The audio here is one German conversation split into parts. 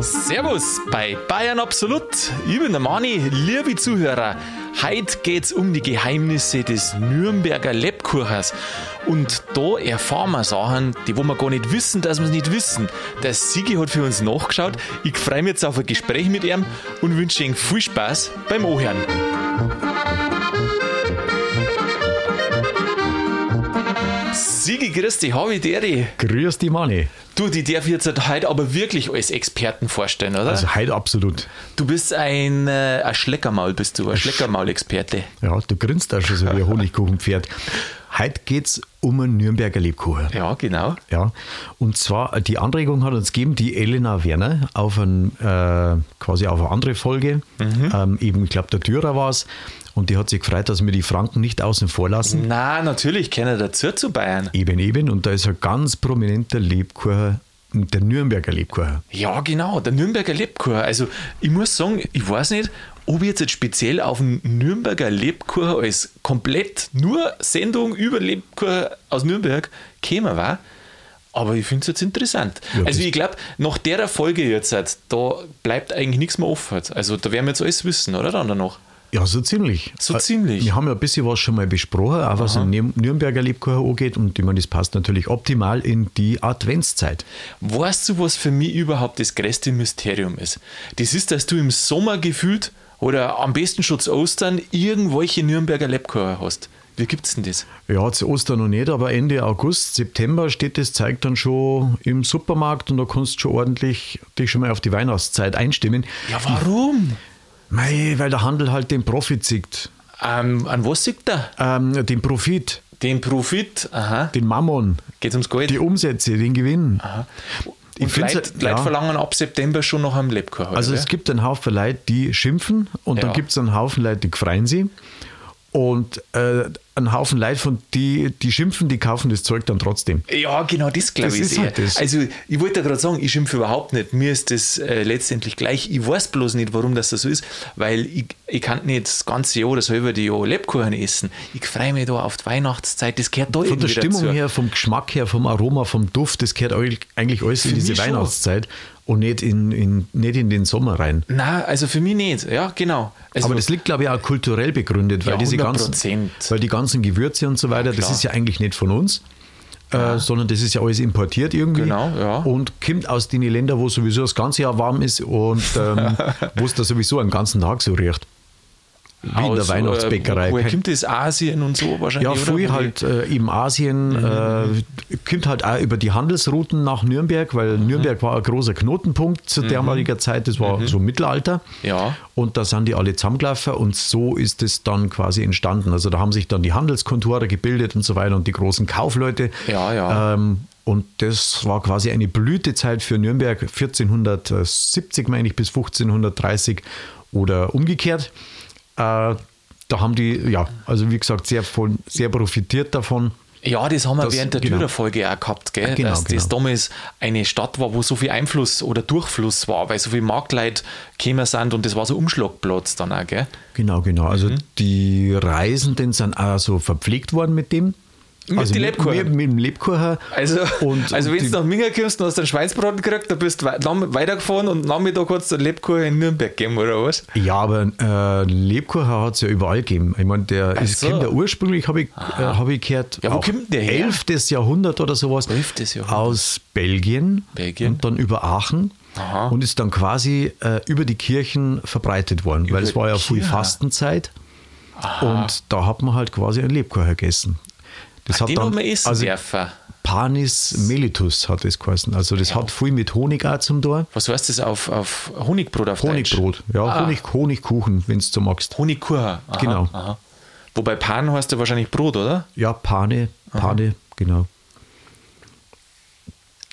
Servus bei Bayern Absolut. Ich bin der Mani, liebe Zuhörer. Heute geht's um die Geheimnisse des Nürnberger Lebkuchers. Und da erfahren wir Sachen, die wo wir gar nicht wissen, dass wir es nicht wissen. Der Sigi hat für uns nachgeschaut. Ich freue mich jetzt auf ein Gespräch mit ihm und wünsche ihm viel Spaß beim Ohren. Sigi, grüß dich, habe ich dir. Grüß dich, Mani. Du, die darf ich jetzt heute aber wirklich als Experten vorstellen, oder? Also heute absolut. Du bist ein, äh, ein Schleckermaul, bist du, ein Schleckermaul-Experte. Ja, du grinst da schon so wie ein Honigkuchenpferd. Heute geht es um einen Nürnberger Lebkuchen. Ja, genau. Ja, und zwar, die Anregung hat uns gegeben, die Elena Werner, auf ein, äh, quasi auf eine andere Folge. Mhm. Ähm, eben, ich glaube, der Dürer war es. Und die hat sich gefreut, dass wir die Franken nicht außen vor lassen. Na, natürlich, kennen dazu zu Bayern. Eben, eben. Und da ist ein ganz prominenter Lebkuchen, der Nürnberger Lebkuchen. Ja, genau, der Nürnberger Lebkuchen. Also, ich muss sagen, ich weiß nicht, ob ich jetzt, speziell auf den Nürnberger Lebkuchen als komplett nur Sendung über Lebkuchen aus Nürnberg käme war. Aber ich finde es jetzt interessant. Ja, also ich glaube, nach der Folge jetzt, da bleibt eigentlich nichts mehr offen. Also da werden wir jetzt alles wissen, oder dann danach? Ja, so ziemlich. So ziemlich. Wir haben ja ein bisschen was schon mal besprochen, auch was den Nür- Nürnberger Lebkuchen angeht. Und ich meine, das passt natürlich optimal in die Adventszeit. Weißt du, was für mich überhaupt das größte Mysterium ist? Das ist, dass du im Sommer gefühlt oder am besten schon zu Ostern irgendwelche Nürnberger Lebkuchen hast. Wie gibt's denn das? Ja, zu Ostern noch nicht, aber Ende August, September steht das Zeug dann schon im Supermarkt und da kannst du schon ordentlich dich schon mal auf die Weihnachtszeit einstimmen. Ja, warum? Mei, weil der Handel halt den Profit sieht. Ähm, an was sieht er? Ähm, den Profit, Den Profit, aha. den Mammon, Geht's ums Geld? die Umsätze, den Gewinn. Und find's Leute, Leute ja. verlangen ab September schon noch am Lebkuchen. Also es gibt einen Haufen Leute, die schimpfen und Ja. dann gibt es einen Haufen Leute, die freuen sie. Und äh, einen Haufen Leute, von die, die schimpfen, die kaufen das Zeug dann trotzdem. Ja, genau, das glaube ich. halt das. Also, ich wollte gerade sagen, ich schimpfe überhaupt nicht. Mir ist das äh, letztendlich gleich. Ich weiß bloß nicht, warum das so ist, weil ich, ich kann nicht das ganze Jahr oder das halbe Jahr Lebkuchen essen. Ich freue mich da auf die Weihnachtszeit. Das gehört da Von der Stimmung dazu. her, vom Geschmack her, vom Aroma, vom Duft, das gehört eigentlich alles in Für diese mich schon. Und nicht in, in, nicht in den Sommer rein. Nein, also für mich nicht. Ja, genau. Also, Aber das liegt, glaube ich, auch kulturell begründet, weil Ja, diese ganzen, 100%. weil die ganzen Gewürze und so weiter, das klar. ist ja eigentlich nicht von uns, äh, sondern das ist ja alles importiert irgendwie. Genau, ja. Und kommt aus den Ländern, wo sowieso das ganze Jahr warm ist und ähm, wo es da sowieso einen ganzen Tag so riecht. Wie in aus, der Weihnachtsbäckerei. Äh, woher Kein- kommt das? Asien und so wahrscheinlich? ja, früher halt äh, eben Asien, äh, kommt halt auch über die Handelsrouten nach Nürnberg, weil Nürnberg war ein großer Knotenpunkt zu damaliger Zeit, das war so Mittelalter. Ja. Und da sind die alle zusammengelaufen und so ist es dann quasi entstanden. Also da haben sich dann die Handelskontore gebildet und so weiter und die großen Kaufleute. Ja, ja. Ähm, und das war quasi eine Blütezeit für Nürnberg 1470, meine ich, bis 1530 oder umgekehrt. Äh, da haben die, ja, also wie gesagt, sehr, von, sehr profitiert davon. Ja, das haben wir Das- während der genau. Dürer-Folge auch gehabt, gell? Genau, dass das genau. damals eine Stadt war, wo so viel Einfluss oder Durchfluss war, weil so viele Marktleute gekommen sind und das war so Umschlagplatz dann auch, gell? Genau, genau. Also Mhm. die Reisenden sind auch so verpflegt worden mit dem. Mit also mit, Lebkuchen? mit, mit dem Lebkuchen. Also, Und- also wenn du nach Minga kommst und hast einen Schweinsbraten gekriegt, dann bist du weitergefahren und Nachmittag hat es den Lebkuchen in Nürnberg gegeben, oder was? Ja, aber äh, Lebkuchen hat es ja überall gegeben. Ich meine, der ist, so. kommt ja ursprünglich, habe ich, äh, hab ich gehört, Ja, wo kommt der her? 11. Jahrhundert oder sowas. 11. Jahrhundert. Aus Belgien, Belgien. und dann über Aachen. Aha. Und ist dann quasi äh, über die Kirchen verbreitet worden, weil Über es war ja viel. Fastenzeit. Und da hat man halt quasi einen Lebkuchen gegessen. Das Den hat man essen also dürfen. Panis melitus hat es geheißen. Also das hat viel mit Honig auch zum Tor. Was heißt das auf, auf Honigbrot auf Deutsch? Honigbrot, ja, Ah. Honig, Honigkuchen, wenn du so magst. Honigkuchen. Aha, Genau. Aha. Wobei Pan heißt ja wahrscheinlich Brot, oder? Ja, Pane, Pane, genau.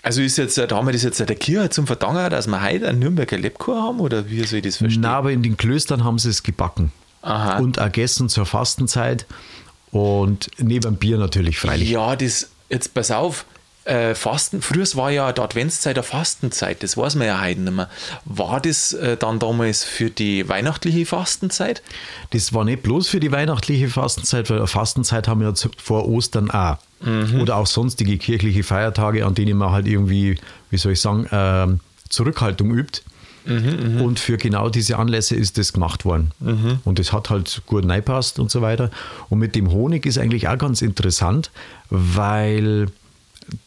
Also ist jetzt, da haben wir das jetzt der Kirche zum Verdanken, dass wir heute einen Nürnberger Lebkuchen haben oder wie soll ich das verstehen? Na, aber in den Klöstern haben sie es gebacken. Aha. Und auch gegessen zur Fastenzeit. Und neben dem Bier natürlich freilich. Ja, das, jetzt pass auf, äh, Fasten, früher war ja die Adventszeit eine Fastenzeit, das weiß man ja heute nicht mehr. War das äh, dann damals für die weihnachtliche Fastenzeit? Das war nicht bloß für die weihnachtliche Fastenzeit, weil eine Fastenzeit haben wir ja vor Ostern auch. oder auch sonstige kirchliche Feiertage, an denen man halt irgendwie, wie soll ich sagen, ähm, Zurückhaltung übt. Und für genau diese Anlässe ist das gemacht worden. Und es hat halt gut reingepasst und so weiter. Und mit dem Honig ist eigentlich auch ganz interessant, weil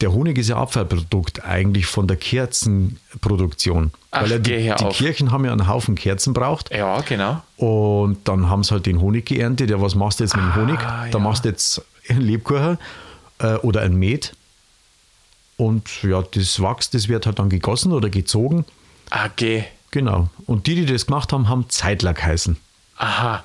der Honig ist ja Abfallprodukt eigentlich von der Kerzenproduktion. Ach, weil ja die, die. Kirchen haben ja einen Haufen Kerzen braucht. Ja, genau. Und dann haben sie halt den Honig geerntet. Ja, was machst du jetzt mit dem Honig? Ah, Da ja. machst du jetzt einen Lebkuchen äh, oder ein Met. Und ja, das Wachs, das wird halt dann gegossen oder gezogen. Ah, geh. Genau. Und die, die das gemacht haben, haben Zeitler geheißen. Aha.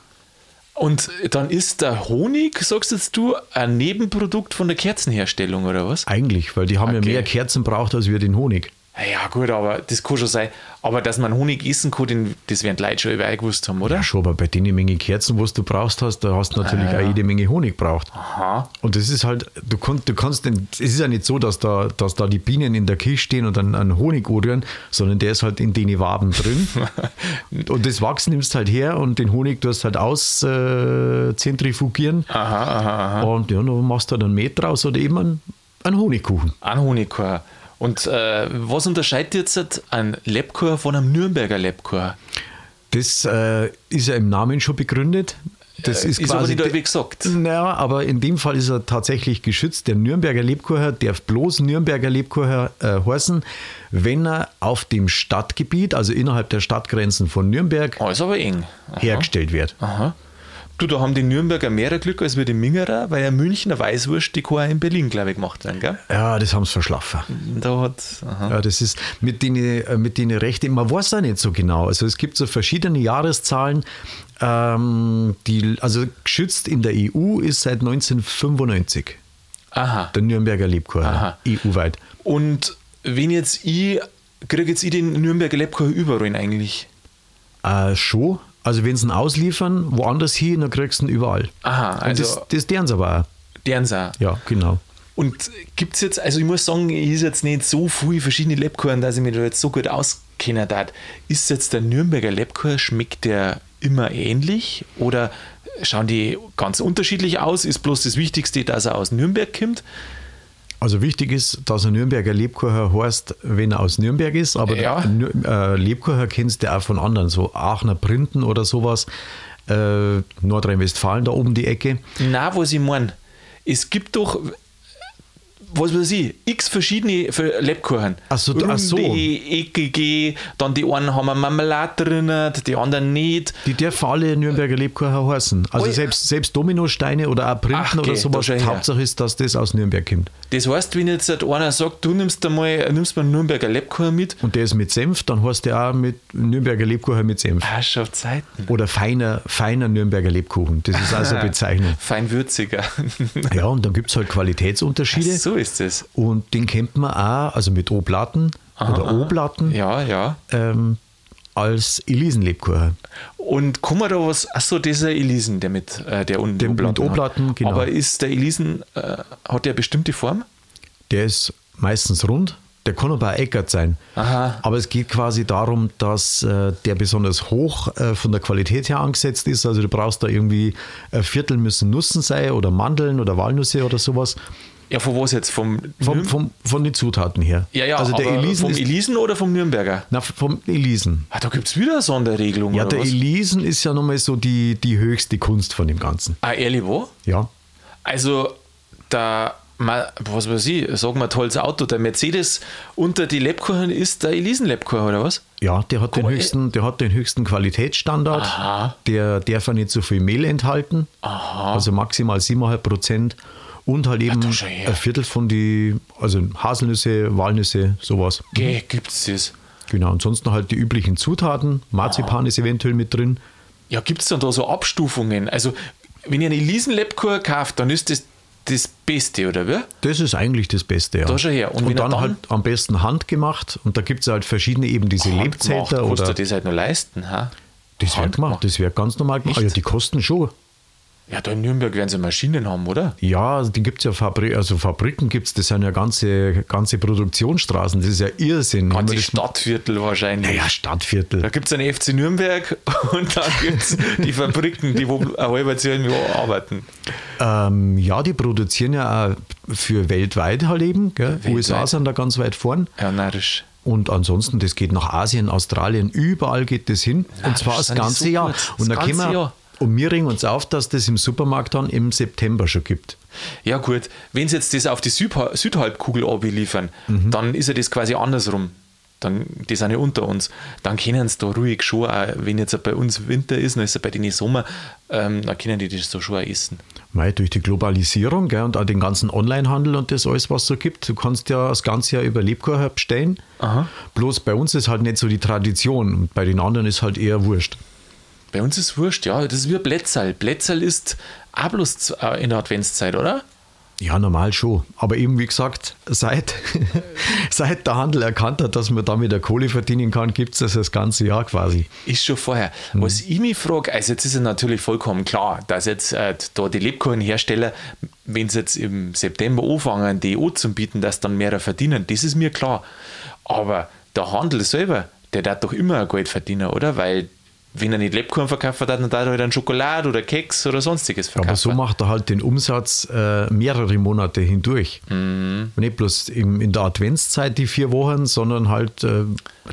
Und dann ist der Honig, sagst jetzt du, ein Nebenprodukt von der Kerzenherstellung oder was? Eigentlich, weil die haben ja Okay. mehr Kerzen braucht als wir den Honig. Ja, gut, aber das kann schon sein. Aber dass man Honig essen kann, den- das werden die Leute schon überall gewusst haben, oder? Ja, schon, aber bei den Menge Kerzen, was du brauchst hast, da hast du natürlich Ah, ja. auch jede Menge Honig braucht. Aha. Und das ist halt, du, du kannst, den, es ist ja nicht so, dass da, dass da die Bienen in der Kiste stehen und dann einen Honig odern, sondern der ist halt in den Waben drin. und das Wachs nimmst halt her und den Honig tust halt aus äh, zentrifugieren. Aha, aha, aha. Und ja, dann machst du dann ein Met draus oder eben einen, einen Honigkuchen. Ein Honigkuchen. Und äh, was unterscheidet jetzt ein Lebkuchen von einem Nürnberger Lebkuchen? Das äh, ist ja im Namen schon begründet. Das Äh, ist, ist quasi aber nicht allweg gesagt. Naja, aber in dem Fall ist er tatsächlich geschützt. Der Nürnberger Lebkuchen darf bloß Nürnberger Lebkuchen äh, heißen, wenn er auf dem Stadtgebiet, also innerhalb der Stadtgrenzen von Nürnberg, Oh, ist aber eng. Aha. hergestellt wird. Aha. Du, da haben die Nürnberger mehr Glück als wir die Mingerer, weil ja Münchner Weißwurst, die kann auch in Berlin, glaube ich, gemacht werden, gell? Ja, das haben sie verschlafen. Da hat, aha. Ja, das ist mit den, äh, mit den Rechten, man weiß auch nicht so genau. Also es gibt so verschiedene Jahreszahlen, ähm, die, also geschützt in der EU ist seit 1995 Aha. der Nürnberger Lebkuchen. EU-weit. Und wenn jetzt ich, kriege jetzt ich den Nürnberger Lebkuchen überall eigentlich? Äh, schon. Also wenn sie ihn ausliefern, woanders hin, dann kriegst du ihn überall. Aha, Und also das, das deren sie aber auch. deren auch. Ja, genau. Und gibt es jetzt, also ich muss sagen, ich ist jetzt nicht so viel verschiedene Lebkuchen, dass ich mich da jetzt so gut auskenne. darf. Ist jetzt der Nürnberger Lebkuchen, schmeckt der immer ähnlich oder schauen die ganz unterschiedlich aus? Ist bloß das Wichtigste, dass er aus Nürnberg kommt? Also wichtig ist, dass ein Nürnberger Lebkuchen heißt, wenn er aus Nürnberg ist, aber Ja. äh, Lebkuchen kennst du auch von anderen, so Aachener Printen oder sowas, äh, Nordrhein-Westfalen, da oben die Ecke. Na, was ich meine, es gibt doch, was weiß ich, x verschiedene Lebkuchen. Ach so, ach so. Eckige, dann die einen haben eine Marmelade drin, die anderen nicht. Die dürfen alle Nürnberger Lebkuchen heißen. Also Ui. selbst, selbst Dominosteine oder auch Printen Ach, oder geh, sowas. Hauptsache ist, dass das aus Nürnberg kommt. Das heißt, wenn jetzt halt einer sagt, du nimmst einmal, nimmst mal einen Nürnberger Lebkuchen mit, Und der ist mit Senf, dann heißt der auch mit Nürnberger Lebkuchen mit Senf. ah, schon Zeiten. Oder feiner, feiner Nürnberger Lebkuchen. Das ist also eine Bezeichnung. Feinwürziger. Ja, und dann gibt es halt Qualitätsunterschiede. so ist es. Und den kennt man auch, also mit O-Platten oder O-Platten, Ja, ja. ähm, als Elisenlebkuchen. Und kann man da was, achso, das ist der Elisen, der mit äh, der unten Der mit Oblaten hat. Oblaten, genau. Aber ist der Elisen, äh, hat der bestimmte Form? Der ist meistens rund, der kann aber eckert sein. Aha. Aber es geht quasi darum, dass äh, der besonders hoch äh, von der Qualität her angesetzt ist. Also du brauchst da irgendwie ein Viertel müssen Nussen sein oder Mandeln oder Walnüsse oder sowas. Ja, von was jetzt? Vom, Vom, vom, von den Zutaten her. ja, ja, also der Elisen vom Elisen oder vom Nürnberger? na, vom Elisen. Ah, da gibt es wieder eine Sonderregelung. Ja, der was? Elisen ist ja nochmal so die, die höchste Kunst von dem Ganzen. Ah, ehrlich, wo? Ja. Also, da, mal, was weiß ich, sagen wir tolles Auto, der Mercedes unter die Lebkuchen ist der Elisen-Lebkuchen, oder was? Ja, der hat, den höchsten, der hat den höchsten Qualitätsstandard. Aha. Der darf ja nicht so viel Mehl enthalten. Aha. Also maximal 7,5 Prozent. Und halt eben ein Viertel von die, also Haselnüsse, Walnüsse, sowas. Geh, gibt's das? Genau. Ansonsten halt die üblichen Zutaten. Marzipan ist eventuell mit drin. Ja, gibt es dann da so Abstufungen? Also, wenn ihr einen Elisen-Lebkuchen kauft, dann ist das das Beste, oder wie? Das ist eigentlich das Beste, ja. Da schau her. Und Und, dann, dann- halt am besten handgemacht. Und da gibt es halt verschiedene eben diese Handgemacht, Lebzelter kannst oder. du das halt noch leisten, ha? Das wird gemacht, das wird ganz normal gemacht. Ah, ja, die kosten schon. Ja, da in Nürnberg werden sie Maschinen haben, oder? Ja, also die gibt es ja Fabri also Fabriken gibt es, das sind ja ganze, ganze Produktionsstraßen, das ist ja Irrsinn. Ganze Stadtviertel wahrscheinlich. Naja, Stadtviertel. Da gibt es einen FC Nürnberg und dann gibt es die Fabriken, die wo ein halbes Jahr arbeiten. Ähm, ja, die produzieren ja auch für weltweit halt eben. Weltweit. USA sind da ganz weit vorn. Ja, narrisch. Und ansonsten, das geht nach Asien, Australien, überall geht das hin. Na, und zwar das das ganze so Jahr. Und Das da können wir, Jahr. Und wir ringen uns auf, dass das im Supermarkt dann im September schon gibt. Ja, gut, wenn sie jetzt das auf die Südha Südhalbkugel liefern, Mhm. dann ist ja das quasi andersrum. Dann, die sind ja unter uns. Dann können sie da ruhig schon, auch, wenn jetzt bei uns Winter ist, dann ist es bei denen Sommer, ähm, dann können die das da schon auch essen. Weil durch die Globalisierung gell, und auch den ganzen Onlinehandel und das alles, was es so gibt, du kannst ja das ganze Jahr über Lebkuchen bestellen. Aha. Bloß bei uns ist halt nicht so die Tradition und bei den anderen ist halt eher wurscht. Bei uns ist wurscht, ja, das ist wie Blätzerl. Blätzerl ist auch bloß äh, in der Adventszeit, oder? Ja, normal schon. Aber eben wie gesagt, seit, seit der Handel erkannt hat, dass man damit der Kohle verdienen kann, gibt es das das ganze Jahr quasi. Ist schon vorher. Was ich mich frage, also jetzt ist ja natürlich vollkommen klar, dass jetzt äh, da die Lebkuchenhersteller, wenn sie jetzt im September anfangen, die auch zu bieten, dass dann mehr verdienen, das ist mir klar. Aber der Handel selber, der darf doch immer Geld verdienen, oder? Weil wenn er nicht Lebkuchen verkauft, dann darf er halt einen Schokolade oder Keks oder sonstiges verkaufen. Aber so macht er halt den Umsatz äh, mehrere Monate hindurch. Mhm. Nicht bloß im, in der Adventszeit die vier Wochen, sondern halt äh,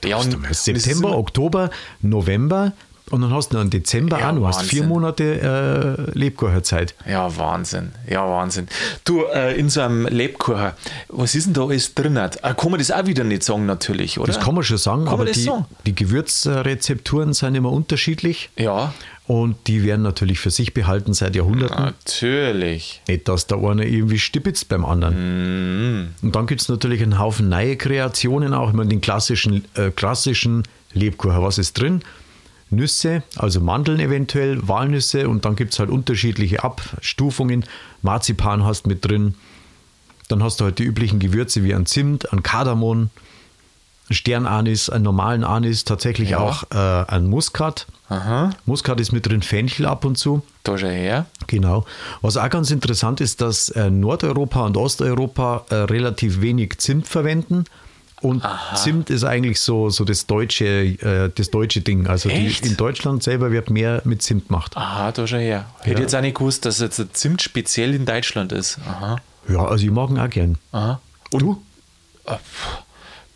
Ja, und- September, November, November und dann hast du noch einen Dezember Ja, auch. Du hast vier. Monate äh, Lebkuchenzeit. Ja, Wahnsinn. Ja, Wahnsinn. Du, äh, in so einem Lebkuchen, was ist denn da alles drin? Äh, kann man das auch wieder nicht sagen, natürlich, oder? Das kann man schon sagen, Kann aber die, sagen? die Gewürzrezepturen sind immer unterschiedlich Ja, und die werden natürlich für sich behalten seit Jahrhunderten. natürlich. Nicht, dass der eine irgendwie stibitzt beim anderen. Und dann gibt es natürlich einen Haufen neue Kreationen, auch immer den klassischen, äh, klassischen Lebkuchen. Was ist drin? Nüsse, also Mandeln eventuell, Walnüsse und dann gibt es halt unterschiedliche Abstufungen. Marzipan hast mit drin. Dann hast du halt die üblichen Gewürze wie ein Zimt, ein Kardamom, Sternanis, einen normalen Anis, tatsächlich Ja. auch äh, ein Muskat. Aha, Muskat ist mit drin, Fenchel ab und zu. da schon her. Genau. Was auch ganz interessant ist, dass äh, Nordeuropa und Osteuropa äh, relativ wenig Zimt verwenden. Und Zimt ist eigentlich so, so das, deutsche, äh, das deutsche Ding. Also die, in Deutschland selber wird mehr mit Zimt gemacht. Aha, da schon her. Hätte Ja. jetzt auch nicht gewusst, dass jetzt Zimt speziell in Deutschland ist. Aha, Ja, also ich mag ihn auch gern. aha. Und du?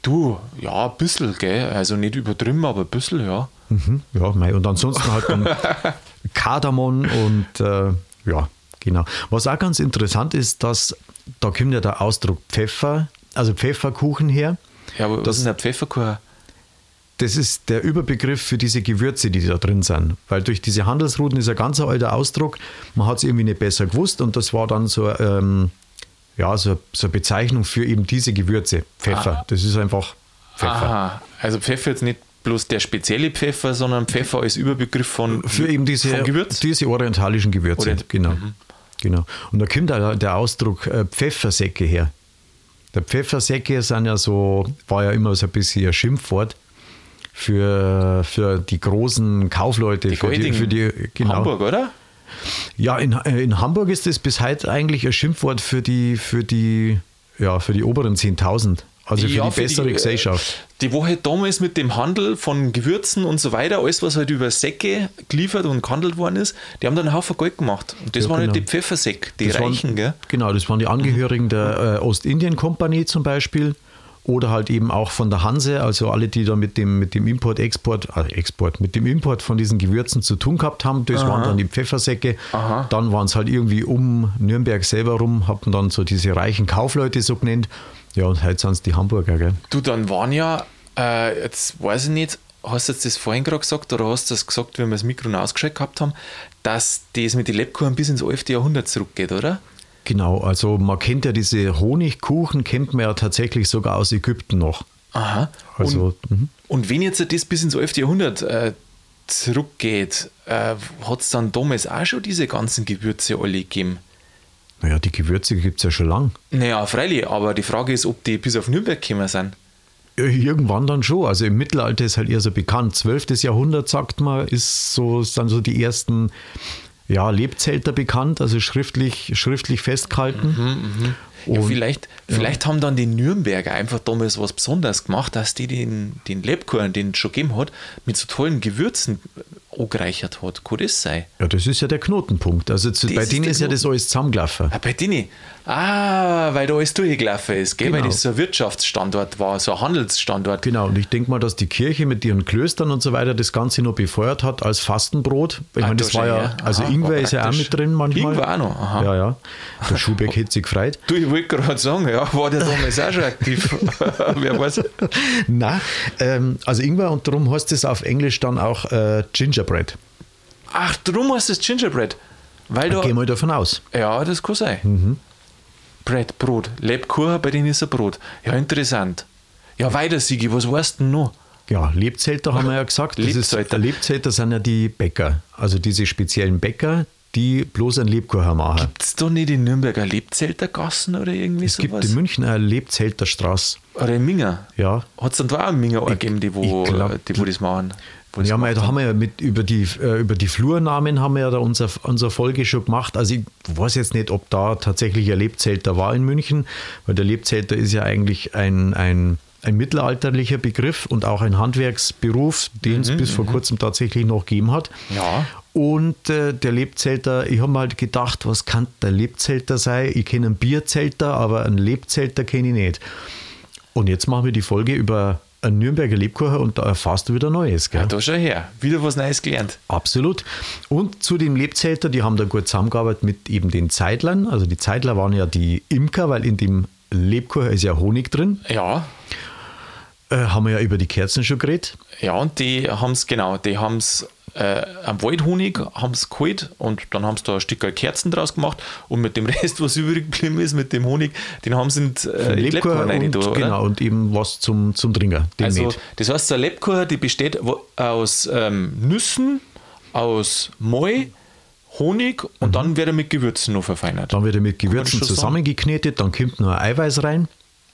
Du, ja, ein bisschen, gell? Also nicht übertrieben, aber ein bisschen, ja. Mhm, ja, mei. und ansonsten halt dann Kardamom und äh, ja, genau. Was auch ganz interessant ist, dass da kommt ja der Ausdruck Pfeffer, also Pfefferkuchen her. Ja, aber Das- ist ein Pfefferkuchen? Das ist der Überbegriff für diese Gewürze, die da drin sind. Weil durch diese Handelsrouten ist ein ganz alter Ausdruck. Man hat es irgendwie nicht besser gewusst und das war dann so, ähm, ja, so, so eine Bezeichnung für eben diese Gewürze. Pfeffer. Das ist einfach Pfeffer. Aha, also Pfeffer jetzt nicht bloß der spezielle Pfeffer, sondern Pfeffer als Überbegriff von, Für eben diese, Gewürz. diese orientalischen Gewürze. Orient- genau. genau. Und da kommt der, der Ausdruck äh, Pfeffersäcke her. Der Pfeffersäcke sind ja so, war ja immer so ein bisschen ein Schimpfwort für, für die großen Kaufleute, Die für, die, für die genau. Hamburg, oder? Ja, in, in Hamburg ist das bis heute eigentlich ein Schimpfwort für die, für die, ja, für die oberen 10.000. Also für Ja, die bessere äh, Gesellschaft. Die Woche damals mit dem Handel von Gewürzen und so weiter, alles, was halt über Säcke geliefert und gehandelt worden ist, die haben dann einen Haufen Geld gemacht. Und das Ja, waren halt genau. die Pfeffersäcke, die Das waren- Reichen, gell? Genau, das waren die Angehörigen der äh, Ostindien-Kompanie zum Beispiel. Oder halt eben auch von der Hanse, also alle, die da mit dem, mit dem Import, Export, äh, Export, mit dem Import von diesen Gewürzen zu tun gehabt haben. Das waren dann die Pfeffersäcke. Aha. Dann waren es halt irgendwie um Nürnberg selber rum, haben dann so diese reichen Kaufleute so genannt. Ja, und heute sind es die Hamburger, gell? Du, dann waren ja, äh, jetzt weiß ich nicht, hast du jetzt das vorhin gerade gesagt oder hast du das gesagt, wenn wir das Mikro ausgeschaltet gehabt haben, dass das mit den Lebkuchen bis ins 11. Jahrhundert zurückgeht, oder? Genau, also man kennt ja diese Honigkuchen, kennt man ja tatsächlich sogar aus Ägypten noch. Aha. Also, mhm. Und wenn jetzt das bis ins 11. Jahrhundert äh, zurückgeht, äh, hat es dann damals auch schon diese ganzen Gewürze alle gegeben? Naja, die Gewürze gibt es ja schon lang. Naja, freilich, aber die Frage ist, ob die bis auf Nürnberg gekommen sind. Irgendwann dann schon. Also im Mittelalter ist halt eher so bekannt. 12. Jahrhundert, sagt man, ist so, sind so die ersten ja, Lebzelter bekannt, also schriftlich, schriftlich festgehalten. Ja, vielleicht vielleicht haben dann die Nürnberger einfach damals was Besonderes gemacht, dass die den, den Lebkuchen, den es schon gegeben hat, mit so tollen Gewürzen angereichert hat. Kann das sein? Ja, das ist ja der Knotenpunkt. Also zu, bei ist denen der ist ja das alles zusammengelaufen. Ah, bei denen. Ah, weil da alles durchgelaufen ist, gell? weil Genau. das so ein Wirtschaftsstandort war, so ein Handelsstandort. Genau, und ich denke mal, dass die Kirche mit ihren Klöstern und so weiter das Ganze noch befeuert hat als Fastenbrot. Ich Ah, meine, da das war ja, ja. also Aha, Ingwer ist ja auch mit drin manchmal. Ingwer auch noch, aha. Ja, ja. Der Schubeck hätte sich gefreut. Du, ich wollte gerade sagen, ja, war der damals auch schon aktiv. Wer weiß. Nein, ähm, also Ingwer und darum heißt es auf Englisch dann auch äh, Gingerbread. Ach, darum heißt es Gingerbread. Weil Da gehen wir davon aus. Ja, das kann sein. Mhm. Bread, Brot. Lebkuchen, bei denen ist ein Brot. Ja, interessant. Ja, weiter, Sigi, was weißt du denn noch? Ja, Lebzelter haben wir ja gesagt. Das Lebzelter. Ist, Lebzelter sind ja die Bäcker, also diese speziellen Bäcker, die bloß einen Lebkuchen machen. Gibt es da nicht in Nürnberger Lebzeltergassen oder irgendwie Es gibt sowas? in München eine Lebzelterstraße. oder in Minga? Ja. Hat es dann da auch in Minga gegeben, die wo, glaub, die, wo das machen? Wo Ja, gemacht da haben wir ja mit über die, äh, über die Flurnamen haben wir ja da unser, unsere Folge schon gemacht. Also ich weiß jetzt nicht, ob da tatsächlich ein Lebzelter war in München, weil der Lebzelter ist ja eigentlich ein, ein, ein mittelalterlicher Begriff und auch ein Handwerksberuf, den es bis vor kurzem tatsächlich noch gegeben hat. Ja. Und äh, der Lebzelter, ich habe mir halt gedacht, was kann der Lebzelter sein? Ich kenne einen Bierzelter, aber einen Lebzelter kenne ich nicht. Und jetzt machen wir die Folge über einen Nürnberger Lebkuchen und da erfährst du wieder Neues. Gell? Ja, da schon her. Wieder was Neues gelernt. Absolut. Und zu den Lebzelter, die haben da gut zusammengearbeitet mit eben den Zeitlern. Also die Zeitler waren ja die Imker, weil in dem Lebkuchen ist ja Honig drin. Ja, Äh, haben wir ja über die Kerzen schon geredet. ja, und die haben es, genau, die haben es äh, am Waldhonig haben es geholt und dann haben sie da ein Stück Kerzen draus gemacht und mit dem Rest, was übrig geblieben ist, mit dem Honig, den haben sie in äh, in die Lebkuchen rein und, da, oder? genau, und eben was zum, zum Trinken, den Also, das heißt, eine Lebkuchen, die besteht aus ähm, Nüssen, aus Moi, Honig und dann wird er mit Gewürzen noch verfeinert. Mhm. Dann wird er mit Gewürzen zusammengeknetet, dann kommt noch Eiweiß rein,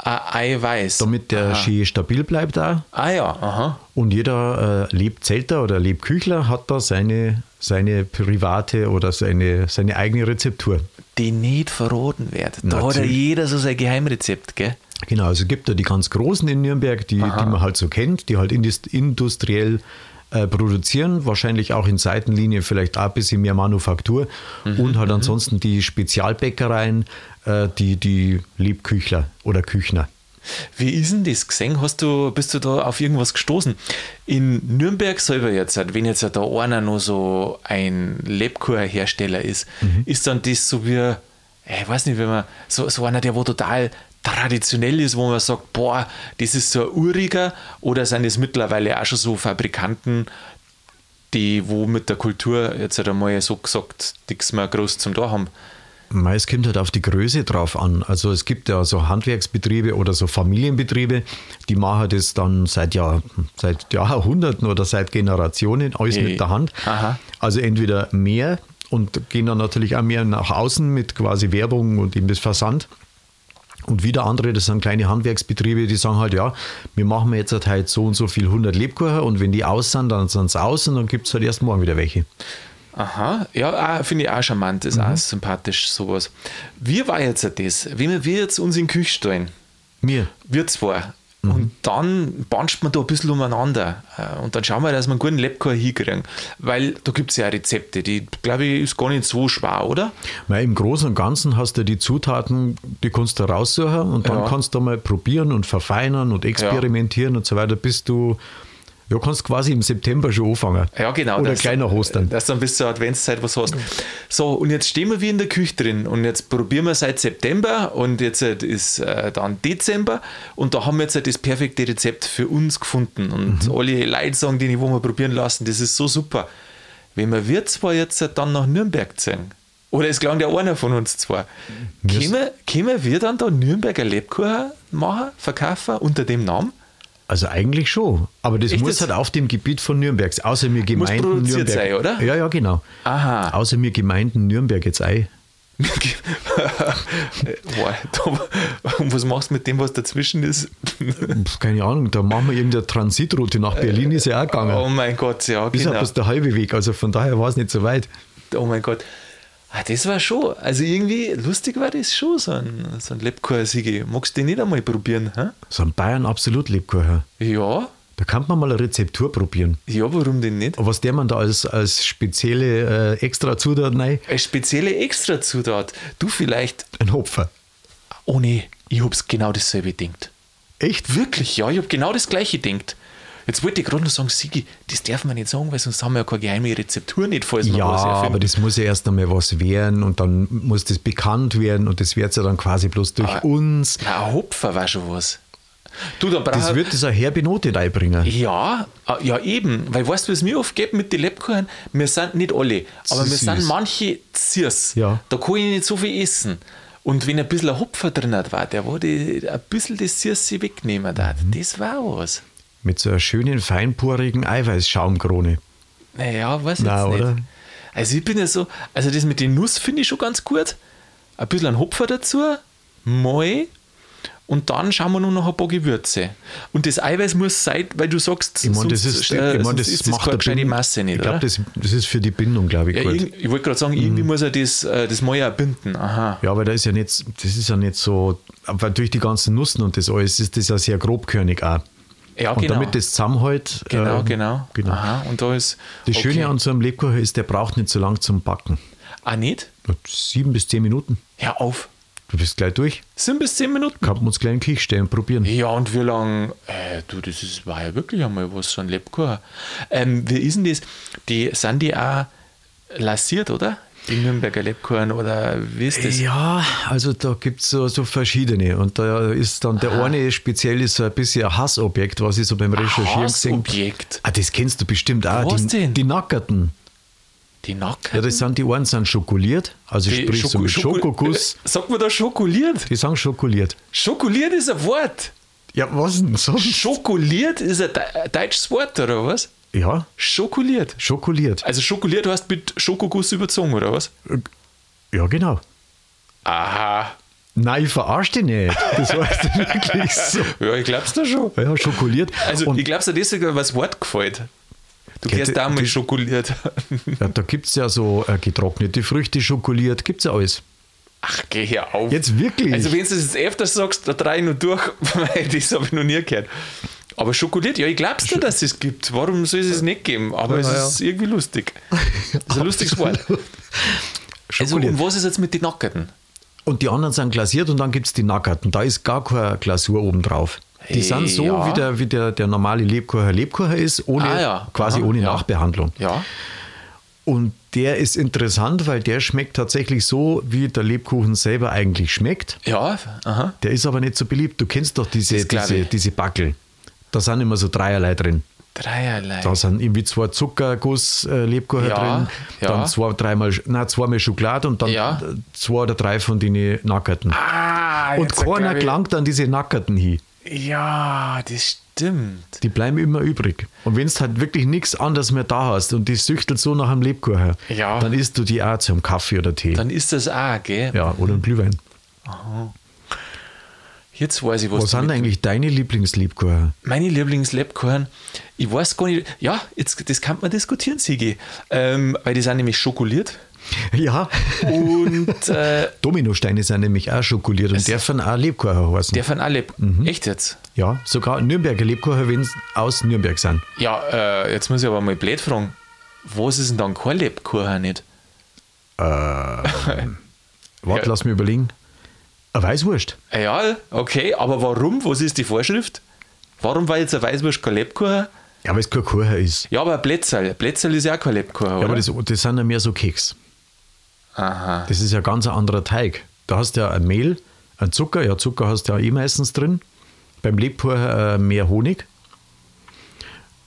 Eiweiß. damit der Aha. schön stabil bleibt auch. Ah ja, aha. Und jeder äh, Lebzelter oder Lebküchler hat da seine, seine private oder seine, seine eigene Rezeptur. Die nicht verraten wird. Da hat ja Natürlich. jeder so sein Geheimrezept, gell? Genau, also es gibt ja die ganz großen in Nürnberg, die, die man halt so kennt, die halt indus- industriell äh, produzieren, wahrscheinlich auch in Seitenlinie vielleicht auch ein bisschen mehr Manufaktur und halt ansonsten die Spezialbäckereien, äh, die, die Lebküchler oder Küchner. Wie ist denn das gesehen? Hast du, bist du da auf irgendwas gestoßen? In Nürnberg selber jetzt, wenn jetzt da einer noch so ein Lebkuchenhersteller ist, ist dann das so wie, ich weiß nicht, wenn man, so, so einer, der wo total traditionell ist, wo man sagt, boah, das ist so ein uriger, oder sind es mittlerweile auch schon so Fabrikanten, die wo mit der Kultur jetzt halt einmal so gesagt nichts mehr groß zum da haben? Es kommt halt auf die Größe drauf an. Also es gibt ja so Handwerksbetriebe oder so Familienbetriebe, die machen das dann seit, Jahr, seit Jahrhunderten oder seit Generationen alles Hey. mit der Hand. Aha. Also entweder mehr und gehen dann natürlich auch mehr nach außen mit quasi Werbung und eben das Versand. Und wieder andere, das sind kleine Handwerksbetriebe, die sagen halt, ja, wir machen jetzt halt so und so viel 100 Lebkuchen und wenn die aus sind, dann sind sie aus und dann gibt es halt erst morgen wieder welche. Aha, ja, auch, finde ich auch charmant, ist auch sympathisch, sowas. Wie war jetzt das? Wenn wir jetzt uns in die Küche stellen, Mir, wir zwei, und dann banscht man da ein bisschen umeinander äh, und dann schauen wir, dass wir einen guten Lebkuchen hinkriegen, weil da gibt es ja Rezepte, die, glaube ich, ist gar nicht so schwer, oder? Weil im Großen und Ganzen hast du die Zutaten, die kannst du raussuchen und dann Ja. kannst du mal probieren und verfeinern und experimentieren und so weiter, bis du, ja, kannst quasi im September schon anfangen. Ja, genau. Oder dass- kleiner Ostern. Dass du dann bis zur Adventszeit was hast. So, und jetzt stehen wir wie in der Küche drin und jetzt probieren wir seit September und jetzt äh, ist äh, dann Dezember und da haben wir jetzt äh, das perfekte Rezept für uns gefunden und Mhm. alle Leute sagen, die wo wir probieren lassen, das ist so super. Wenn wir wir zwar jetzt dann nach Nürnberg ziehen, oder es klang ja einer von uns zwei, können wir dann da Nürnberger Lebkuchen machen, verkaufen unter dem Namen? Also eigentlich schon. Aber das Echt muss jetzt? halt auf dem Gebiet von Nürnberg, außer mir Gemeinden produziert Nürnberg. sein, oder? Ja, ja, genau. Aha. Außer mir Gemeinden Nürnberg jetzt ei. Boah, da, und was machst du mit dem, was dazwischen ist? Keine Ahnung, da machen wir irgendeine Transitroute nach Berlin, ist ja auch gegangen. Oh mein Gott, ja, Ist ja genau. bloß der halbe Weg, also von daher war es nicht so weit. oh mein Gott. Ah, das war schon, also irgendwie lustig war das schon, so ein, so ein Lebkuchen-Siege. Magst du den nicht einmal probieren? Hä? So ein Bayern absolut Lebkuchen. Ja, Da kann man mal eine Rezeptur probieren. ja, warum denn nicht? Was der man da als, als spezielle äh, extra Zutat rein? Eine spezielle Extrazutat. Du vielleicht, Ein Hopfer. oh nee, ich hab's genau dasselbe gedacht. Echt? Wirklich, ja, ich hab genau das gleiche gedacht. Jetzt wollte ich gerade noch sagen, Sigi, das darf man nicht sagen, weil sonst haben wir ja keine geheime Rezeptur nicht, falls wir Ja, was erfinden. aber das muss ja erst einmal was werden und dann muss das bekannt werden und das wird ja dann quasi bloß durch Ah. uns. Na, ein Hopfer war schon was. Du, dann Das wird das eine herbe Note reinbringen. Ja, äh, ja eben, weil weißt du, was mir oft geht mit den Lebkuchen? Wir sind nicht alle, aber wir sind manche süß. Ja. Da kann ich nicht so viel essen. Und wenn ein bisschen ein Hopfer drin war, der wo die ein bisschen das Süße wegnehmen Mhm. das war was. Mit so einer schönen, feinporigen Eiweißschaumkrone. Naja, weiß ich Na, jetzt oder? nicht. Also ich bin ja so, also das mit den Nuss finde ich schon ganz gut. Ein bisschen ein Hopfer dazu, Moi und dann schauen wir nur noch ein paar Gewürze. Und das Eiweiß muss sein, weil du sagst, Ich meine, das sonst, ist, äh, ich mein, das ist macht keine Masse nicht, Ich glaube, das, das ist für die Bindung, glaube ich, Ja, gut. irgend- ich wollte gerade sagen, irgendwie muss er das, äh, das Moi auch binden. Aha. Ja, aber da ist ja nicht, das ist ja nicht so, aber durch die ganzen Nussen und das alles ist das ja sehr grobkörnig auch. Ja, Und genau. damit das zusammenhält. genau, ähm, genau, genau. Aha, und da ist. Das okay. Schöne an so einem Lebkuchen ist, der braucht nicht so lang zum Backen. Ah, nicht? Sieben bis zehn Minuten. Hör auf. Du bist gleich durch. Sind bis 10 Minuten? Kann man uns gleich in den Küche stellen und probieren. Ja, und wie lang? Äh, du, das ist, war ja wirklich einmal was, so ein Lebkuchen. Ähm, wie ist denn das? Die, sind die auch lassiert, oder? Die Nürnberger Lebkuchen, oder wie ist das? Ja, also da gibt es so, so verschiedene. Und da ist dann der eine speziell ist so ein bisschen ein Hassobjekt, was ich so beim Recherchieren gesehen Hassobjekt? Ah, das kennst du bestimmt auch. Was die, denn? die Nackerten. Die Nacken? Ja, das sind die einen sind schokoliert, also Die sprich so mit Schoko- Schokoguss. Äh, Sagt man da schokoliert? Die sagen schokoliert. Schokoliert ist ein Wort. Ja, was denn sonst? Schokoliert ist ein deutsches Wort, oder was? Ja, Schokoliert. schokoliert. Also schokoliert heißt mit Schokoguss überzogen, oder was? Ja, genau. Aha. Nein, ich verarsche dich nicht. Das heißt wirklich so. Ja, ich glaub's da schon. Ja, schokoliert. Also, Und ich glaub's dir deswegen, was Wort gefällt. Du gehst da mal schokoliert. ja, da gibt es ja so äh, getrocknete Früchte, schokoliert, gibt es ja alles. Ach, geh hier auf. Jetzt wirklich. Also, wenn du das jetzt öfter sagst, da drehe ich nur durch, weil das habe ich noch nie gehört. Aber schokoliert, ja, ich glaub's dir, dass es gibt. Warum soll es es nicht geben? Aber es Ja, ja. ist irgendwie lustig. Das ist ein lustiges Wort. Also, und was ist jetzt mit den Nackerten? Und die anderen sind glasiert und dann gibt es die Nackerten. Da ist gar keine Glasur oben drauf. Die sind so, Ja. wie, der, wie der, der normale Lebkuchen Lebkuchen ist, ohne, Ah, ja. quasi Aha, ohne ja. Nachbehandlung. Ja. Und der ist interessant, weil der schmeckt tatsächlich so, wie der Lebkuchen selber eigentlich schmeckt. Ja, aha. Der ist aber nicht so beliebt. Du kennst doch diese, diese, diese Backel. Da sind immer so dreierlei drin. Dreierlei. Da sind irgendwie zwei Zuckerguss-Lebkuchen Ja, drin, ja. dann zwei, dreimal, nein, zweimal Schokolade und dann Ja. äh, zwei oder drei von den Nackerten. ah, und keiner gelangt an diese Nackerten hin. Ja, das stimmt. Die bleiben immer übrig. Und wenn du halt wirklich nichts anderes mehr da hast und die süchtelt so nach einem Lebkuchen, Ja. dann isst du die auch zum Kaffee oder Tee. Dann ist das auch, gell? ja, oder ein Glühwein. Jetzt weiß ich, was, Was sind eigentlich deine Lieblingslebkuchen? Meine Lieblingslebkuchen, ich weiß gar nicht, ja, jetzt, das kann man diskutieren, Sigi, ähm, weil die sind nämlich schokoliert Ja, und äh, Dominosteine sind nämlich auch schokoliert und dürfen auch Lebkuchen heißen. der von alle, Mhm. echt jetzt? ja, sogar Nürnberger Lebkuchen, wenn sie aus Nürnberg sind. Ja, äh, jetzt muss ich aber mal blöd fragen, was ist denn dann kein Lebkuchen nicht? Warte, Ja. lass mich überlegen. Eine Weißwurst. Ja, okay, aber warum? Was ist die Vorschrift? Warum war jetzt ein Weißwurst kein Lebkuchen? Ja, weil es kein Kuchen ist. Ja, aber ein Plätzerl, Plätzerl ist ja auch kein Lebkuchen, Ja, aber das, das sind ja mehr so Keks. Aha. Das ist ja ganz ein anderer Teig. Da hast du ja ein Mehl, ein Zucker. Ja, Zucker hast du ja eh meistens drin. Beim Lebkuchen äh, mehr Honig.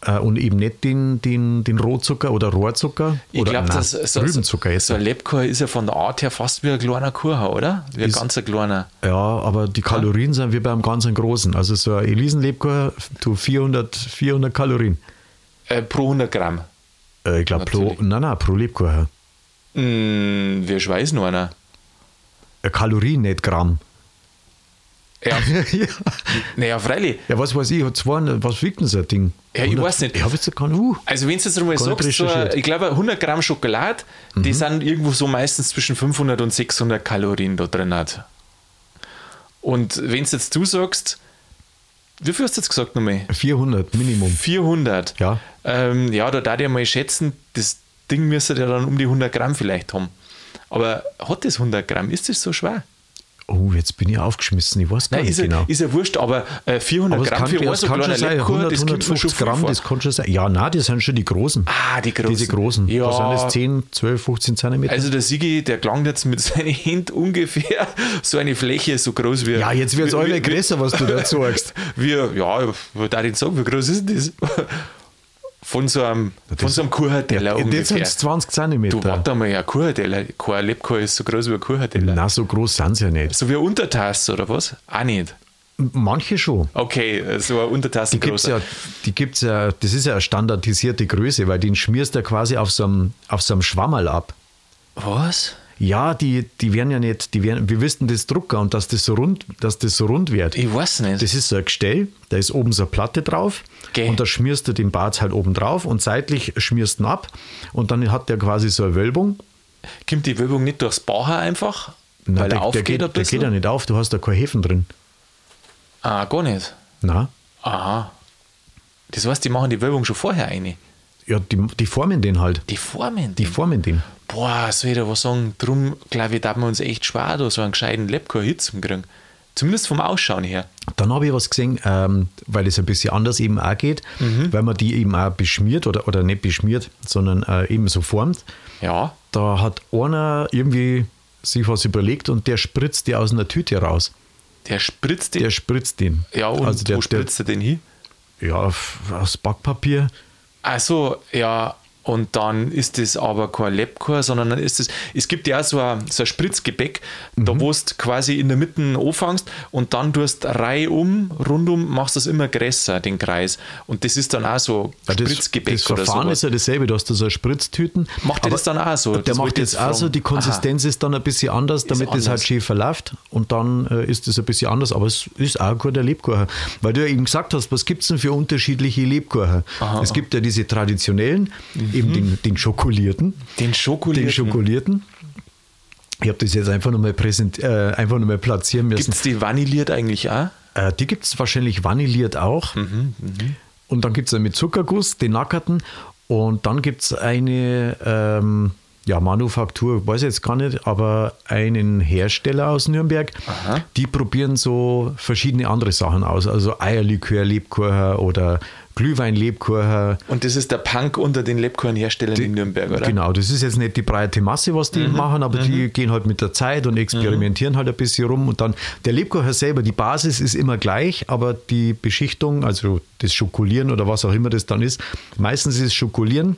Äh, und eben nicht den, den, den Rohzucker oder Rohrzucker. Ich oder glaube, nein, das so, Rübenzucker jetzt. so ein Lebkuchen ist ja von der Art her fast wie ein kleiner Kuchen, oder? Wie ein ganzer kleiner. Ja, aber die Kalorien sind wie beim ganz großen. Also so ein Elisenlebkuchen, du 400, 400 Kalorien. Äh, pro 100 Gramm. Äh, ich glaube pro, nein, nein, pro Lebkuchen. Hm, wie weiß noch einer? Kalorien, nicht Gramm. Ja, ja. naja, freilich. ja, was weiß ich, zwei, was wiegt denn so ein Ding? Ja, ich 100 weiß nicht. Ich habe jetzt nicht. Uh, Also wenn du jetzt mal Gar nicht sagst, so. Mhm. ich glaube 100 Gramm Schokolade, die sind irgendwo so meistens zwischen 500 und 600 Kalorien da drin hat. Und wenn du jetzt du sagst, wie viel hast du jetzt gesagt nochmal? 400 Minimum. 400. Ja. Ähm, ja, da darf ich mal schätzen, das Ding müsste ja dann um die 100 Gramm vielleicht haben. Aber hat das 100 Gramm? Ist das so schwer? Oh, jetzt bin ich aufgeschmissen. Ich weiß gar Nein, nicht ist, ja, genau. ist ja wurscht, aber äh, 400 Aber es Gramm kann, für so kann schon sein, Lebkuchen, 100, das kommt mir schon 150 viel Gramm, das kann schon sein. Ja, nein, das sind schon die großen. Ah, die großen. Diese großen. Ja. Was sind das? 10, 12, 15 Zentimeter? Also der Sigi, der klang jetzt mit seinen Händen ungefähr so eine Fläche so groß wie... ja, jetzt wird es alle größer, was du dazu sagst. Wie, ja, ich sagen, wie groß ist denn das? Von so einem, von so einem Kuchenteller Das ungefähr. sind 20 Du, Zentimeter. warte mal, ein Kuchenteller, kein Lebkuchen ist so groß wie ein Kuchenteller. Na, so groß sind sie ja nicht. So wie eine Untertasse oder was? Auch nicht. Manche schon. Okay, so eine Untertasse Die gibt's ja, die gibt's ja, das ist ja eine standardisierte Größe, weil den schmierst du ja quasi auf so einem, auf so einem Schwammerl ab. Was? Ja, die, die werden ja nicht, die werden, wir wissen das Drucker und dass das so rund, dass das so rund wird. Ich weiß nicht. Das ist so ein Gestell, da ist oben so eine Platte drauf Gell. und da schmierst du den Bart halt oben drauf und seitlich schmierst du ihn ab und dann hat der quasi so eine Wölbung. Kommt die Wölbung nicht durchs Bauch einfach? Na, weil der, er aufgeht der, geht, der geht ja nicht auf, du hast da keine Hefen drin. Ah, gar nicht. Na? Aha. Das heißt, die machen die Wölbung schon vorher eine. Ja, die, die formen den halt. Die formen Die den. formen den. Boah, soll ich da was sagen? Drum, glaube ich, da wir uns echt schwer, da so einen gescheiten zu kriegen. Zumindest vom Ausschauen her. Dann habe ich was gesehen, ähm, weil es ein bisschen anders eben auch geht, Mhm. weil man die eben auch beschmiert oder, oder nicht beschmiert, sondern äh, eben so formt. Ja. Da hat einer irgendwie sich was überlegt und der spritzt die aus einer Tüte raus. Der spritzt den. Der spritzt den. ja, und also der, wo spritzt er den hin? der, ja, aus Backpapier. Ach so, ja. Und dann ist das aber kein Lebkuchen, sondern dann ist es, es gibt ja auch so ein, so ein Spritzgebäck, da Mhm. wo du quasi in der Mitte anfängst und dann tust Reihe um, rundum, machst das immer größer, den Kreis. Und das ist dann auch so Ja, das, Spritzgebäck das oder Verfahren so. ist ja dasselbe, du hast da so Spritztüten. Macht der das dann auch so? Der Das macht jetzt auch so, die Konsistenz ist dann ein bisschen anders, damit das halt schön verläuft und dann äh, ist es ein bisschen anders, aber es ist auch ein guter Lebkuchen. Weil du ja eben gesagt hast, was gibt es denn für unterschiedliche Lebkuchen? es gibt ja diese traditionellen, eben den, den schokolierten, Den schokolierten. den schokolierten. Ich habe das jetzt einfach nochmal präsent, äh, einfach noch mal platzieren müssen. Gibt es die vanilliert eigentlich auch? Äh, die gibt es wahrscheinlich vanilliert auch. Mhm, Und dann gibt es mit Zuckerguss, den nackerten. Und dann gibt es eine ähm, ja, Manufaktur, weiß jetzt gar nicht, aber einen Hersteller aus Nürnberg, Aha. die probieren so verschiedene andere Sachen aus. Also Eierlikör, Lebkuchen oder Glühwein, Lebkuchen. Und das ist der Punk unter den Lebkuchenherstellern in Nürnberg, oder? Mhm, Genau, das ist jetzt nicht die breite Masse, was die machen, aber die gehen halt mit der Zeit und experimentieren halt ein bisschen rum. Und dann der Lebkuchen selber, die Basis ist immer gleich, aber die Beschichtung, also das Schokolieren oder was auch immer das dann ist, meistens ist Schokolieren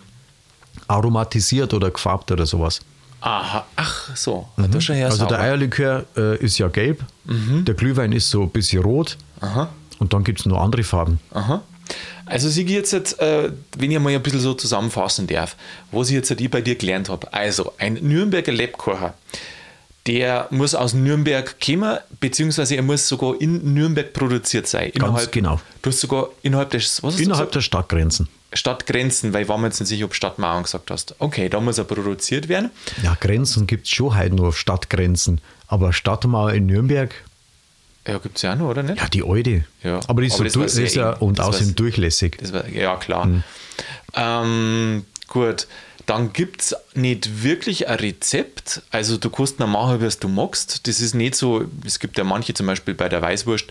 aromatisiert oder gefärbt oder sowas. Aha, ach so. Her Also sauber. der Eierlikör äh, ist ja gelb, der Glühwein ist so ein bisschen rot Aha. und dann gibt es noch andere Farben. Aha. Also Sigi, jetzt, jetzt äh, wenn ich mal ein bisschen so zusammenfassen darf, was ich jetzt halt bei dir gelernt habe. Also, ein Nürnberger Lebkuchen, der muss aus Nürnberg kommen, beziehungsweise er muss sogar in Nürnberg produziert sein. Ganz genau. Du hast sogar innerhalb des, was Innerhalb der Stadtgrenzen. Stadtgrenzen, weil ich war mir jetzt nicht sicher, ob Stadtmauern gesagt hast. Okay, da muss er produziert werden. Ja, Grenzen gibt es schon halt nur auf Stadtgrenzen, aber Stadtmauer in Nürnberg, Ja, gibt es ja auch noch, oder nicht? Ja, die alte. Ja, Aber die ist, aber das so sehr ist ja und Das außerdem durchlässig. Das war, ja, klar. Hm. Ähm, gut, dann gibt es nicht wirklich ein Rezept. Also du kannst noch machen, was du magst. Das ist nicht so, es gibt ja manche, zum Beispiel bei der Weißwurst,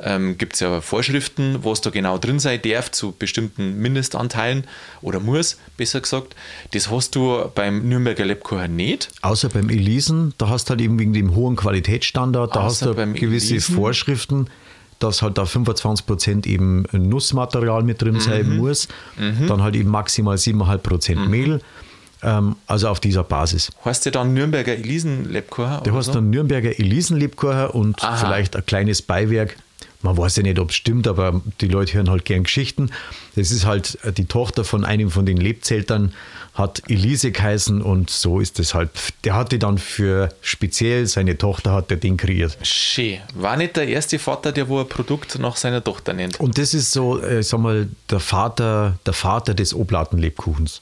ähm, gibt es ja Vorschriften, was da genau drin sein darf zu bestimmten Mindestanteilen oder muss, besser gesagt. Das hast du beim Nürnberger Lebkuchen nicht. Außer beim Elisen, da hast du halt eben wegen dem hohen Qualitätsstandard, da Außer hast du gewisse Elisen? Vorschriften, dass halt da 25% eben Nussmaterial mit drin Mhm. sein muss, dann halt eben maximal 7,5% Mhm. Mehl, ähm, also auf dieser Basis. Heißt ja dann Nürnberger Elisen Lebkuchen? Du oder hast so? dann Nürnberger Elisenlebkuchen und Aha. vielleicht ein kleines Beiwerk, man weiß ja nicht, ob es stimmt, aber die Leute hören halt gern Geschichten. Das ist halt die Tochter von einem von den Lebzeltern, hat Elise geheißen und so ist es halt. Der hatte dann für speziell seine Tochter hat er den kreiert. Schön. War nicht der erste Vater, der wo ein Produkt nach seiner Tochter nennt. Und das ist so, äh, sag mal, der Vater, der Vater des Oblatenlebkuchens.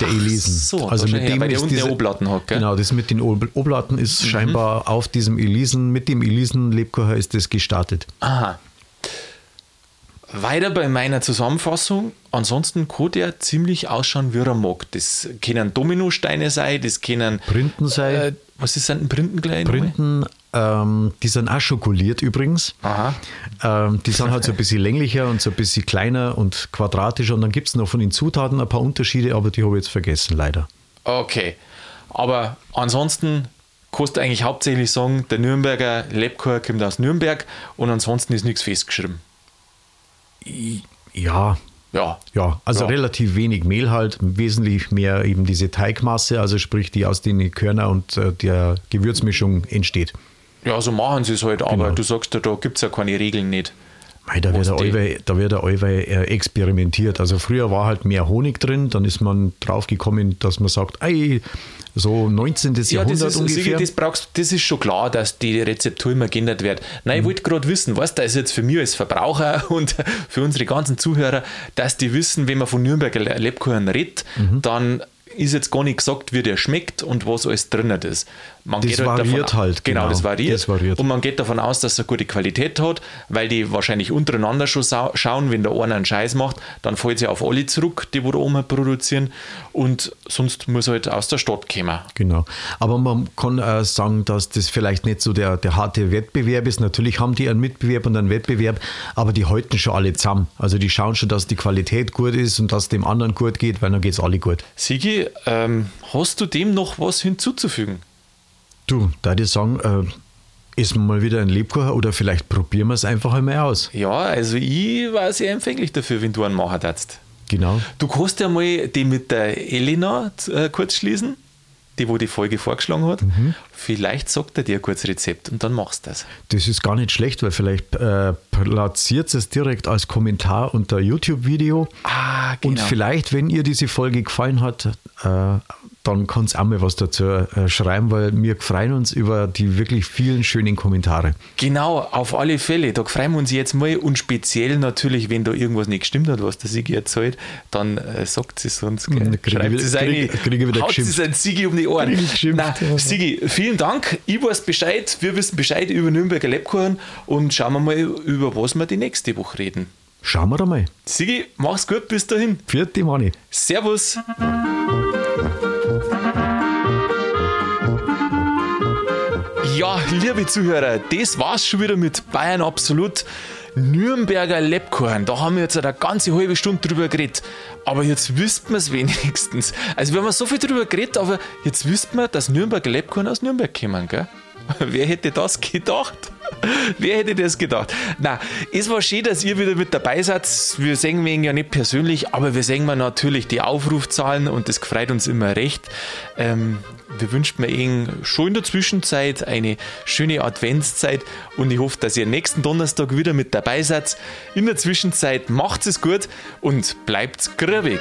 Der Elisen. so, also mit dem weil der ist unten der Oblaten hat, gell? Mhm. Genau, das mit den Ob- Oblaten ist scheinbar auf diesem Elisen, mit dem Elisen-Lebkuchen ist das gestartet. Aha. Weiter bei meiner Zusammenfassung. Ansonsten kann der ziemlich ausschauen, wie er mag. Das können Dominosteine sein, das können. Printen sein. Äh, was ist denn ein Printen gleich? Printen, ähm, die sind auch schokoliert übrigens. Aha. Ähm, die sind halt so ein bisschen länglicher und so ein bisschen kleiner und quadratischer. Und dann gibt es noch von den Zutaten ein paar Unterschiede, aber die habe ich jetzt vergessen, leider. Okay. Aber ansonsten kannst du eigentlich hauptsächlich sagen, der Nürnberger Lebkuchen kommt aus Nürnberg und ansonsten ist nichts festgeschrieben. Ja, Ja. ja, also Ja. relativ wenig Mehl halt, wesentlich mehr eben diese Teigmasse, also sprich die aus den Körner und äh, der Gewürzmischung entsteht. Ja, so machen sie es halt, aber Genau. du sagst ja, da gibt es ja keine Regeln nicht. Mei, da wird der Eiweiß, da wird der äh, experimentiert. Also früher war halt mehr Honig drin, dann ist man drauf gekommen, dass man sagt, ey, so 19. Ja, das Jahrhundert ist, ungefähr. Das, brauchst, das ist schon klar, dass die Rezeptur immer geändert wird. Nein, Mhm. ich wollte gerade wissen, was da ist jetzt für mich als Verbraucher und für unsere ganzen Zuhörer, dass die wissen, wenn man von Nürnberger Le- Lebkuchen redet, Mhm. dann ist jetzt gar nicht gesagt, wie der schmeckt und was alles drin ist. Man Das variiert halt, Genau, genau. das variiert. Das variiert. Und man geht davon aus, dass er gute Qualität hat, weil die wahrscheinlich untereinander schon schauen, wenn der einer einen Scheiß macht, dann fällt sie auf alle zurück, die wo da oben produzieren und sonst muss er halt aus der Stadt kommen. Genau. Aber man kann äh, sagen, dass das vielleicht nicht so der, der harte Wettbewerb ist. Natürlich haben die einen Mitbewerb und einen Wettbewerb, aber die halten schon alle zusammen. Also die schauen schon, dass die Qualität gut ist und dass dem anderen gut geht, weil dann geht es alle gut. Sigi, ähm, hast du dem noch was hinzuzufügen? Du, da ich sagen, äh, essen wir mal wieder ein Lebkuchen oder vielleicht probieren wir es einfach einmal aus. Ja, also ich war sehr empfänglich dafür, wenn du einen machen darfst. Genau. Du kannst ja mal die mit der Elena äh, kurz schließen, die wo die Folge vorgeschlagen hat. Mhm. Vielleicht sagt er dir ein kurzes Rezept und dann machst du das. Das ist gar nicht schlecht, weil vielleicht äh, platziert es direkt als Kommentar unter YouTube-Video. Ah, Und vielleicht, wenn ihr diese Folge gefallen hat, äh, dann kannst auch mal was dazu äh, schreiben, weil wir freuen uns über die wirklich vielen schönen Kommentare. Genau, auf alle Fälle. Da freuen wir uns jetzt mal und speziell natürlich, wenn da irgendwas nicht gestimmt hat, was der Sigi erzählt, dann äh, sagt sie es uns. Gell? Schreibt es eine, krieg- krieg ich wieder haut geschimpft. es ein Sigi um die Ohren. Ja. Sigi, vielen Dank. Ich weiß Bescheid, wir wissen Bescheid über Nürnberger Lebkuchen und schauen wir mal, über was wir die nächste Woche reden. Schauen wir da mal. Sigi, mach's gut, bis dahin. Vierte Mani. Servus. Ja, liebe Zuhörer, das war's schon wieder mit Bayern Absolut. Nürnberger Lebkuchen, da haben wir jetzt eine ganze halbe Stunde drüber geredet. Aber jetzt wisst man es wenigstens. Also wir haben so viel drüber geredet, aber jetzt wisst man, dass Nürnberger Lebkuchen aus Nürnberg kommen, gell? Wer hätte das gedacht? Wer hätte das gedacht? Na, es war schön, dass ihr wieder mit dabei seid. Wir sehen ihn ja nicht persönlich, aber wir sehen natürlich die Aufrufzahlen und das freut uns immer recht. Ähm, wir wünschen mir Ihnen schon in der Zwischenzeit eine schöne Adventszeit und ich hoffe, dass ihr nächsten Donnerstag wieder mit dabei seid. In der Zwischenzeit macht es gut und bleibt grübig.